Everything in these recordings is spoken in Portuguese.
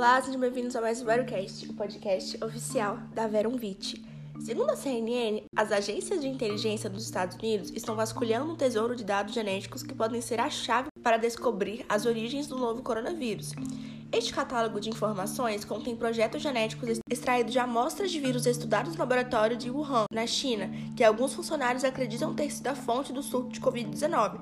Olá, sejam bem-vindos a mais um VeroCast, o podcast oficial da Veronvit. Segundo a CNN, as agências de inteligência dos Estados Unidos estão vasculhando um tesouro de dados genéticos que podem ser a chave para descobrir as origens do novo coronavírus. Este catálogo de informações contém projetos genéticos extraídos de amostras de vírus estudados no laboratório de Wuhan, na China, que alguns funcionários acreditam ter sido a fonte do surto de Covid-19.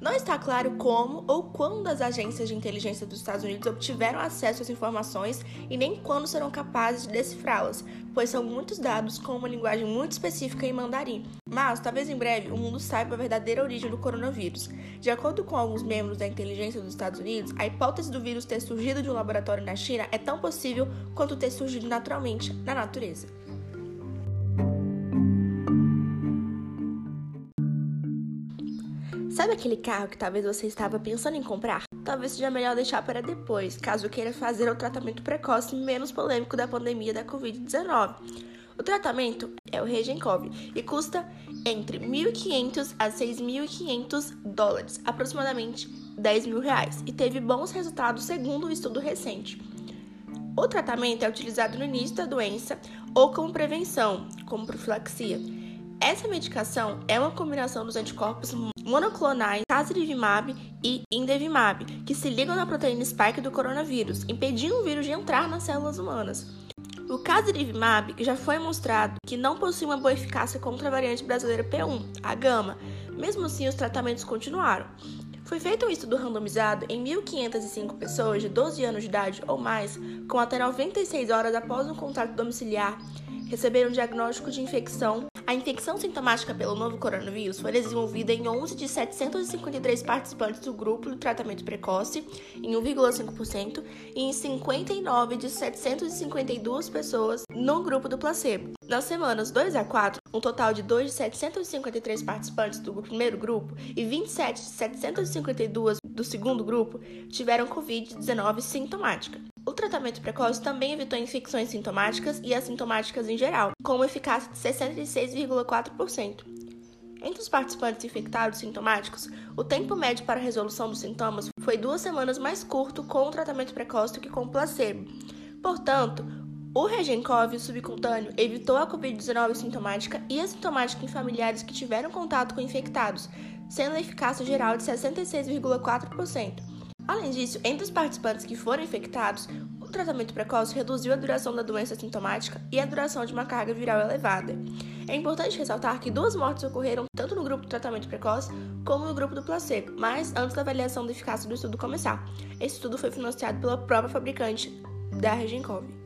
Não está claro como ou quando as agências de inteligência dos Estados Unidos obtiveram acesso às informações e nem quando serão capazes de decifrá-las, pois são muitos dados com uma linguagem muito específica em mandarim. Mas, talvez em breve, o mundo saiba a verdadeira origem do coronavírus. De acordo com alguns membros da inteligência dos Estados Unidos, a hipótese do vírus ter surgido de um laboratório na China é tão possível quanto ter surgido naturalmente na natureza. Sabe aquele carro que talvez você estava pensando em comprar? Talvez seja melhor deixar para depois, caso queira fazer o tratamento precoce menos polêmico da pandemia da Covid-19. O tratamento é o Regencov e custa entre 1.500 a 6.500 dólares, aproximadamente 10 mil reais, e teve bons resultados segundo um estudo recente. O tratamento é utilizado no início da doença ou como prevenção, como profilaxia. Essa medicação é uma combinação dos anticorpos monoclonais casirivimab e indevimab, que se ligam na proteína spike do coronavírus, impedindo o vírus de entrar nas células humanas. O casirivimab já foi mostrado que não possui uma boa eficácia contra a variante brasileira P1, a gama. Mesmo assim, os tratamentos continuaram. Foi feito um estudo randomizado em 1.505 pessoas de 12 anos de idade ou mais, com até 96 horas após um contato domiciliar, receberam diagnóstico de infecção a infecção sintomática pelo novo coronavírus foi desenvolvida em 11 de 753 participantes do grupo do tratamento precoce, em 1,5%, e em 59 de 752 pessoas no grupo do placebo. Nas semanas 2 a 4, um total de 2 de 753 participantes do primeiro grupo e 27 de 752 do segundo grupo tiveram Covid-19 sintomática. O tratamento precoce também evitou infecções sintomáticas e assintomáticas em geral, com uma eficácia de 66,4%. Entre os participantes infectados sintomáticos, o tempo médio para a resolução dos sintomas foi duas semanas mais curto com o tratamento precoce do que com o placebo. Portanto, o Regencov subcutâneo evitou a Covid-19 sintomática e assintomática em familiares que tiveram contato com infectados, sendo a eficácia geral de 66,4%. Além disso, entre os participantes que foram infectados, o tratamento precoce reduziu a duração da doença sintomática e a duração de uma carga viral elevada. É importante ressaltar que duas mortes ocorreram tanto no grupo do tratamento precoce como no grupo do placebo, mas antes da avaliação da eficácia do estudo começar. Esse estudo foi financiado pela própria fabricante da Regencov.